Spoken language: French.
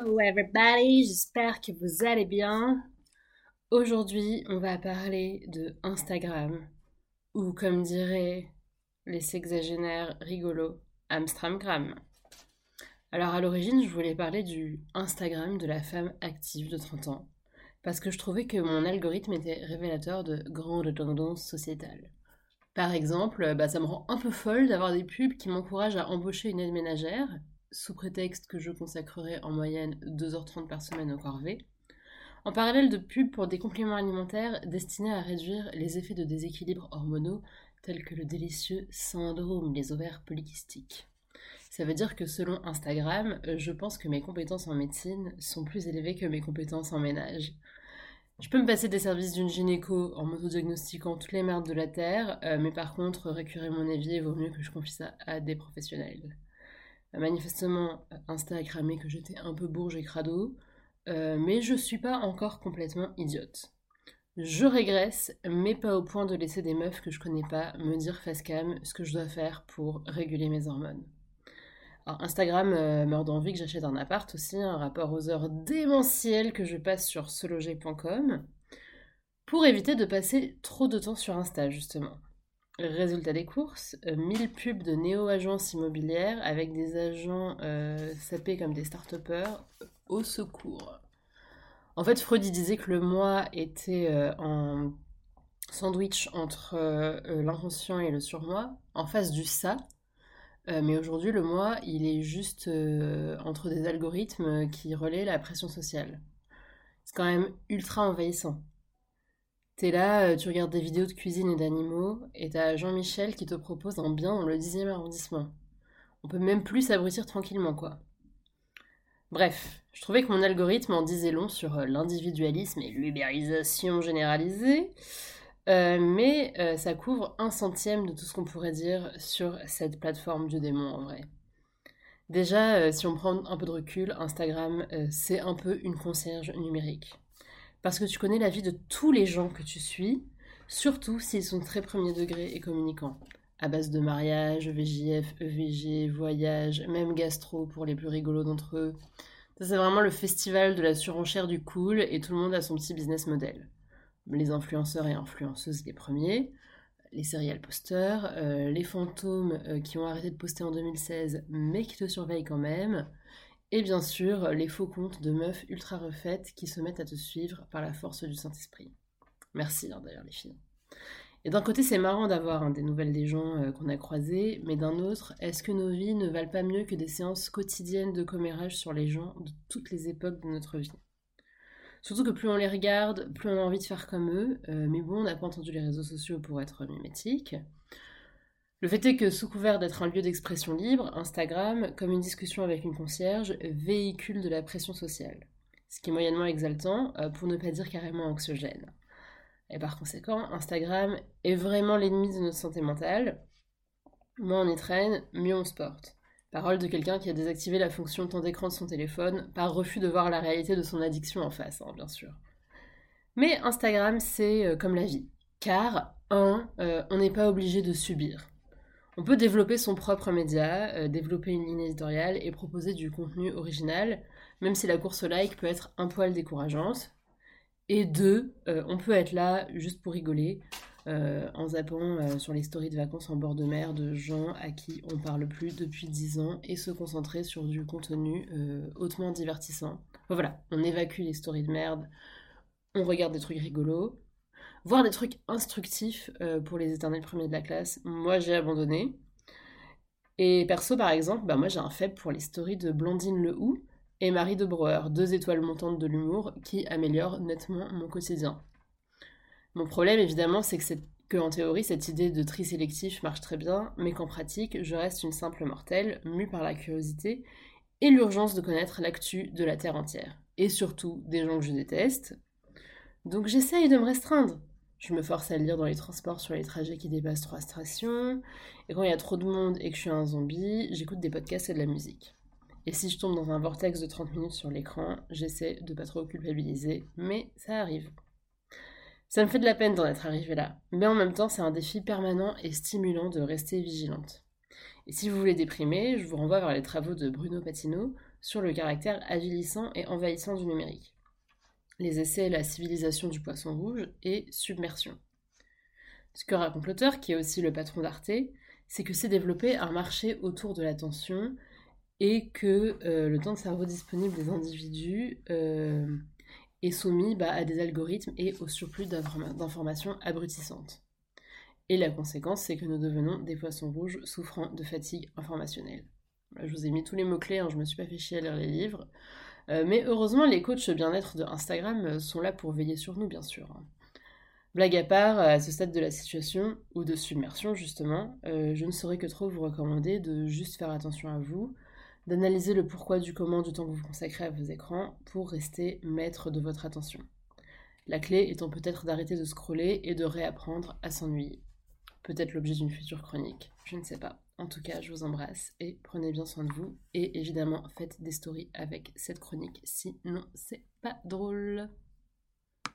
Hello everybody, j'espère que vous allez bien. Aujourd'hui, on va parler de Instagram, ou comme diraient les sexagénaires rigolos, Amstramgram. Alors à l'origine, je voulais parler du Instagram de la femme active de 30 ans, parce que je trouvais que mon algorithme était révélateur de grandes tendances sociétales. Par exemple, bah, ça me rend un peu folle d'avoir des pubs qui m'encouragent à embaucher une aide ménagère, sous prétexte que je consacrerai en moyenne 2h30 par semaine au corvée, en parallèle de pubs pour des compléments alimentaires destinés à réduire les effets de déséquilibre hormonaux tels que le délicieux syndrome des ovaires polykystiques. Ça veut dire que selon Instagram, je pense que mes compétences en médecine sont plus élevées que mes compétences en ménage. Je peux me passer des services d'une gynéco en m'autodiagnostiquant toutes les merdes de la Terre, euh, mais par contre, récurer mon évier vaut mieux que je confie ça à des professionnels. Manifestement, Insta a que j'étais un peu bourge et crado, euh, mais je suis pas encore complètement idiote. Je régresse, mais pas au point de laisser des meufs que je connais pas me dire face cam ce que je dois faire pour réguler mes hormones. Alors Instagram euh, meurt d'envie que j'achète un appart aussi, un rapport aux heures démentielles que je passe sur seloger.com, pour éviter de passer trop de temps sur Insta justement. Résultat des courses, 1000 euh, pubs de néo-agences immobilières avec des agents euh, sapés comme des start au secours. En fait, Freud disait que le moi était euh, en sandwich entre l'inconscient et le surmoi, en face du ça. mais aujourd'hui, le moi, il est juste entre des algorithmes qui relaient la pression sociale. C'est quand même ultra envahissant. T'es là, euh, tu regardes des vidéos de cuisine et d'animaux, et t'as Jean-Michel qui te propose un bien dans le 10e arrondissement. On peut même plus s'abrutir tranquillement, quoi. Bref, je trouvais que mon algorithme en disait long sur euh, l'individualisme et l'ubérisation généralisée, euh, mais ça couvre un centième de tout ce qu'on pourrait dire sur cette plateforme du démon en vrai. Déjà, si on prend un peu de recul, Instagram, c'est un peu une concierge numérique parce que tu connais la vie de tous les gens que tu suis, surtout s'ils sont très premier degré et communicants. À base de mariage, VJF, EVG, voyage, même gastro pour les plus rigolos d'entre eux. Ça, c'est vraiment le festival de la surenchère du cool et tout le monde a son petit business model. Les influenceurs et influenceuses, les premiers, les serial posters, euh, les fantômes euh, qui ont arrêté de poster en 2016 mais qui te surveillent quand même, et bien sûr, les faux comptes de meufs ultra refaites qui se mettent à te suivre par la force du Saint-Esprit. Merci hein, d'ailleurs les filles. Et d'un côté, c'est marrant d'avoir hein, des nouvelles des gens euh, qu'on a croisés, mais d'un autre, est-ce que nos vies ne valent pas mieux que des séances quotidiennes de commérage sur les gens de toutes les époques de notre vie? Surtout que plus on les regarde, plus on a envie de faire comme eux, euh, mais bon, on n'a pas entendu les réseaux sociaux pour être mimétiques. Le fait est que, sous couvert d'être un lieu d'expression libre, Instagram, comme une discussion avec une concierge, véhicule de la pression sociale. Ce qui est moyennement exaltant, euh, pour ne pas dire carrément anxiogène. Et par conséquent, Instagram est vraiment l'ennemi de notre santé mentale. Moins on y traîne, mieux on se porte. Parole de quelqu'un qui a désactivé la fonction temps d'écran de son téléphone par refus de voir la réalité de son addiction en face, hein, bien sûr. Mais Instagram, c'est euh, comme la vie. Car, un, euh, on n'est pas obligé de subir. On peut développer son propre média, euh, développer une ligne éditoriale et proposer du contenu original, même si la course like peut être un poil décourageante. Et deux, euh, on peut être là juste pour rigoler, euh, en zappant sur les stories de vacances en bord de mer de gens à qui on parle plus depuis 10 ans et se concentrer sur du contenu hautement divertissant. voilà, on évacue les stories de merde, on regarde des trucs rigolos, voir des trucs instructifs euh, pour les éternels premiers de la classe, moi j'ai abandonné. Et perso, par exemple, bah moi j'ai un faible pour les stories de Blandine Le Hou et Marie de Brouwer, deux étoiles montantes de l'humour qui améliorent nettement mon quotidien. Mon problème, évidemment, c'est que, que en théorie, cette idée de tri sélectif marche très bien, mais qu'en pratique, je reste une simple mortelle, mue par la curiosité et l'urgence de connaître l'actu de la Terre entière. Et surtout, des gens que je déteste. Donc j'essaye de me restreindre. Je me force à lire dans les transports sur les trajets qui dépassent trois stations. Et quand il y a trop de monde et que je suis un zombie, j'écoute des podcasts et de la musique. Et si je tombe dans un vortex de 30 minutes sur l'écran, j'essaie de pas trop culpabiliser, mais ça arrive. Ça me fait de la peine d'en être arrivé là, mais en même temps, c'est un défi permanent et stimulant de rester vigilante. Et si vous voulez déprimer, je vous renvoie vers les travaux de Bruno Patino, sur le caractère avilissant et envahissant du numérique. Les essais La civilisation du poisson rouge et Submersion. Ce que raconte l'auteur, qui est aussi le patron d'Arte, c'est que s'est développé un marché autour de l'attention et que euh, le temps de cerveau disponible des individus euh, est soumis bah, à des algorithmes et au surplus d'informations abrutissantes. Et la conséquence, c'est que nous devenons des poissons rouges souffrant de fatigue informationnelle. je vous ai mis tous les mots-clés, hein, je me suis pas fait chier à lire les livres. Euh, mais heureusement, les coachs bien-être de Instagram sont là pour veiller sur nous, bien sûr. Blague à part, à ce stade de la situation, ou de submersion justement, je ne saurais que trop vous recommander de juste faire attention à vous, d'analyser le pourquoi du comment du temps que vous consacrez à vos écrans pour rester maître de votre attention. La clé étant peut-être d'arrêter de scroller et de réapprendre à s'ennuyer. Peut-être l'objet d'une future chronique, je ne sais pas. En tout cas, je vous embrasse et prenez bien soin de vous. Et évidemment, faites des stories avec cette chronique, sinon c'est pas drôle.